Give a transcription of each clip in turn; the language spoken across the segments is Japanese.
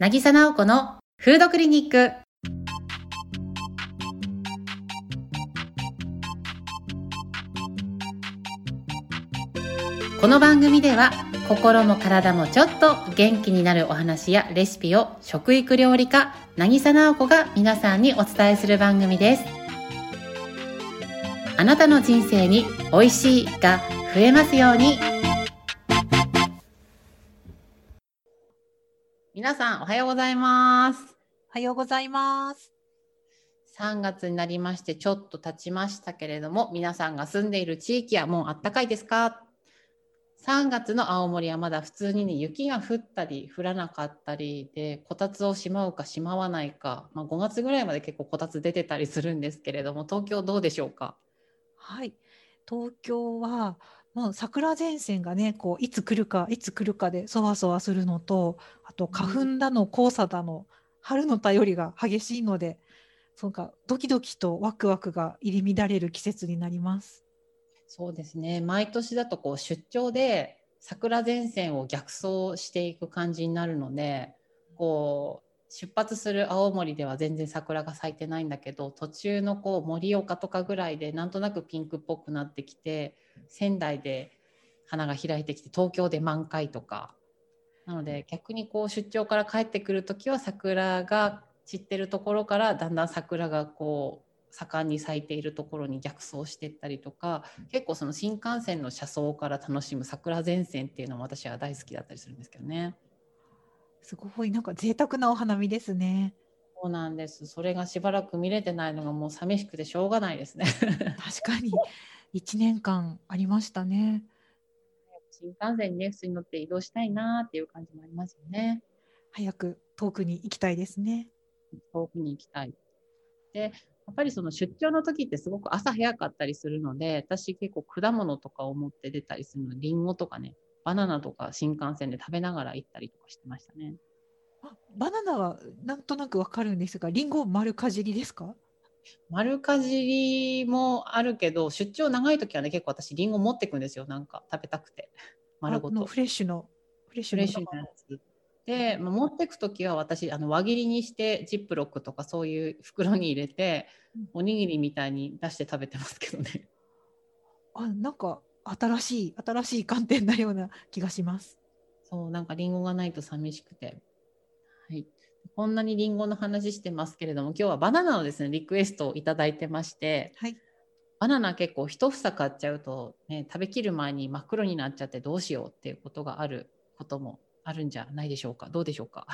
渚直子のフードクリニック。この番組では心も体もちょっと元気になるお話やレシピを食育料理家渚直子が皆さんにお伝えする番組ですあなたの人生に美味しいが増えますように皆さんおはようございますおはようございます。3月になりましてちょっと経ちましたけれども皆さんが住んでいる地域はもうあったかいですか？3月の青森はまだ普通にね雪が降ったり降らなかったりでこたつをしまうかしまわないか、まあ、5月ぐらいまで結構こたつ出てたりするんですけれども東京どうでしょうか？はい。東京はもう桜前線がね、こういつ来るかいつ来るかでそわそわするのと、あと花粉だの黄砂だの春の便りが激しいので、そうかドキドキとワクワクが入り乱れる季節になります。そうですね毎年だとこう出張で桜前線を逆走していく感じになるのでこう出発する青森では全然桜が咲いてないんだけど途中のこう盛岡とかぐらいでなんとなくピンクっぽくなってきて仙台で花が開いてきて東京で満開とかなので逆にこう出張から帰ってくる時は桜が散ってるところからだんだん桜がこう盛んに咲いているところに逆走してったりとか結構その新幹線の車窓から楽しむ桜前線っていうのも私は大好きだったりするんですけどね。すごいなんか贅沢なお花見ですね。そうなんです。それがしばらく見れてないのがもう寂しくてしょうがないですね。確かに1年間ありましたね。新幹線にね普通に乗って移動したいなっていう感じもありますよね。早く遠くに行きたいですね。遠くに行きたい。で、やっぱりその出張の時ってすごく朝早かったりするので、私結構果物とかを持って出たりするの、リンゴとかね、バナナとか新幹線で食べながら行ったりとかしてましたね。あバナナはなんとなくわかるんですが、リンゴ丸かじりですか？丸かじりもあるけど、出張長い時はね、結構私リンゴ持ってくんですよ。なんか食べたくて。丸ごと。フレッシュのフレッシュのフレッシュなやつ。で、まあ持ってく時は私、あの輪切りにしてジップロックとかそういう袋に入れてうん、おにぎりみたいに出して食べてますけどね。あなんか新しい新しい観点なような気がします。そう、なんかリンゴがないと寂しくて。はい。こんなにリンゴの話してますけれども、今日はバナナのですね、リクエストをいただいてまして、はい。バナナ結構一房買っちゃうと、ね、食べきる前に真っ黒になっちゃってどうしようっていうことがあることもあるんじゃないでしょうか。どうでしょうか。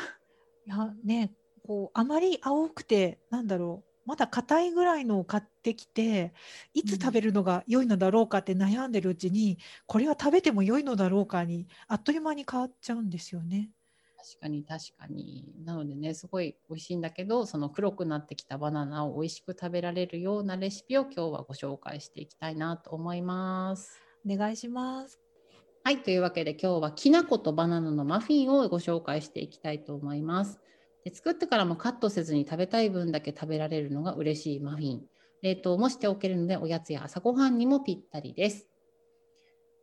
いやねこうあまり青くてなんだろうまだ硬いぐらいのを買ってきていつ食べるのが良いのだろうかって悩んでるうちに、これは食べても良いのだろうかにあっという間に変わっちゃうんですよね。確かに確かに。なのでね、すごい美味しいんだけど、その黒くなってきたバナナを美味しく食べられるようなレシピを今日はご紹介していきたいなと思います。お願いします。はい、というわけで今日はきな粉とバナナのマフィンをご紹介していきたいと思います。で作ってからもカットせずに食べたい分だけ食べられるのが嬉しいマフィン。冷凍もしておけるのでおやつや朝ごはんにもぴったりです。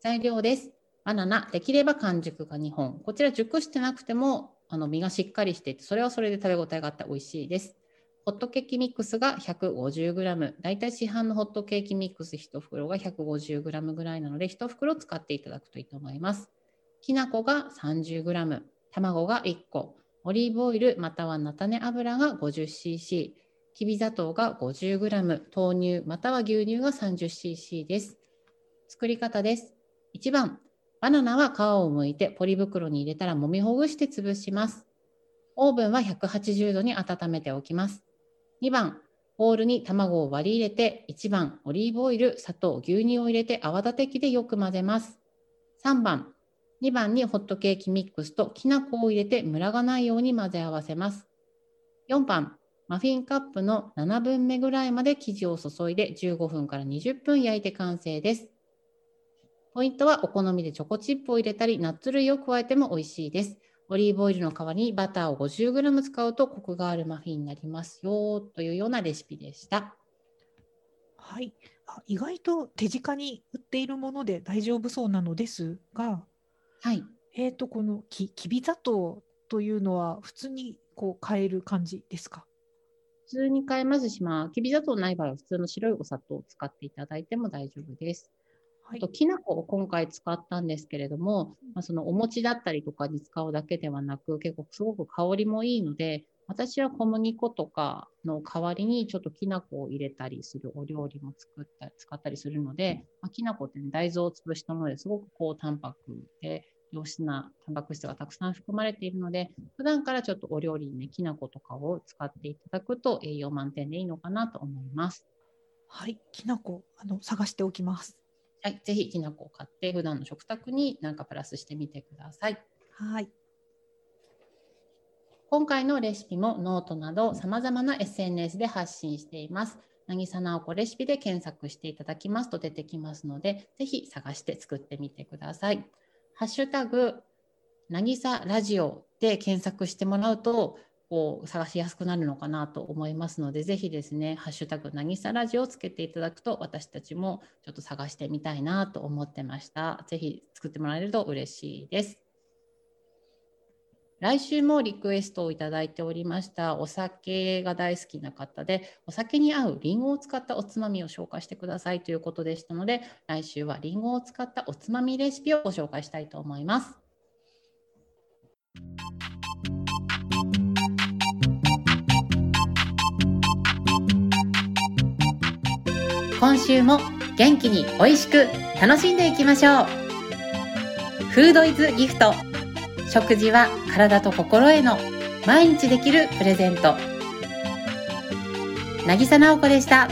材料です。バナナ、できれば完熟が2本。こちら熟してなくてもあの身がしっかりしていて、それはそれで食べ応えがあって美味しいです。ホットケーキミックスが 150g。だいたい市販のホットケーキミックス1袋が 150g ぐらいなので、1袋使っていただくといいと思います。きな粉が 30g。卵が1個。オリーブオイルまたは菜種油が 50cc。きび砂糖が 50g。豆乳または牛乳が 30cc です。作り方です。1番、バナナは皮を剥いてポリ袋に入れたら揉みほぐして潰します。オーブンは180度に温めておきます。2番、ボウルに卵を割り入れて、1番、オリーブオイル、砂糖、牛乳を入れて泡立て器でよく混ぜます。3番、2番にホットケーキミックスときな粉を入れてムラがないように混ぜ合わせます。4番、マフィンカップの7分目ぐらいまで生地を注いで15分から20分焼いて完成です。ポイントはお好みでチョコチップを入れたり、ナッツ類を加えても美味しいです。オリーブオイルの代わりにバターを 50g 使うとコクがあるマフィンになりますよというようなレシピでした。はい。意外と手近に売っているもので大丈夫そうなのですが、はい。えー、とこのききび砂糖というのは普通にこう買える感じですか？普通に買えますし、まあ、きび砂糖ない場合は普通の白いお砂糖を使っていただいても大丈夫です。はいあと、きな粉を今回使ったんですけれども、まあ、そのお餅だったりとかに使うだけではなく、結構すごく香りもいいので、私は小麦粉とかの代わりにちょっときな粉を入れたりするお料理も作った使ったりするので、まあ、きな粉って、ね、大豆を潰したものですごく高タンパクで良質なタンパク質がたくさん含まれているので、普段からちょっとお料理にね、きな粉とかを使っていただくと栄養満点でいいのかなと思います。はい、きなこあの探しておきます。はい、ぜひきな粉を買って普段の食卓になんかプラスしてみてください。はい、今回のレシピもノートなど様々な SNS で発信しています。渚直子レシピで検索していただきますと出てきますので、ぜひ探して作ってみてください。ハッシュタグ、なぎさラジオで検索してもらうと、こう探しやすくなるのかなと思いますので、ぜひですね、ハッシュタグ、なぎさラジオをつけていただくと、私たちもちょっと探してみたいなと思ってました。ぜひ作ってもらえると嬉しいです。来週もリクエストをいただいておりましたお酒が大好きな方でお酒に合うリンゴを使ったおつまみを紹介してくださいということでしたので来週はリンゴを使ったおつまみレシピをご紹介したいと思います。今週も元気に美味しく楽しんでいきましょうフードイズギフト食事は体と心への毎日できるプレゼント渚直子でした。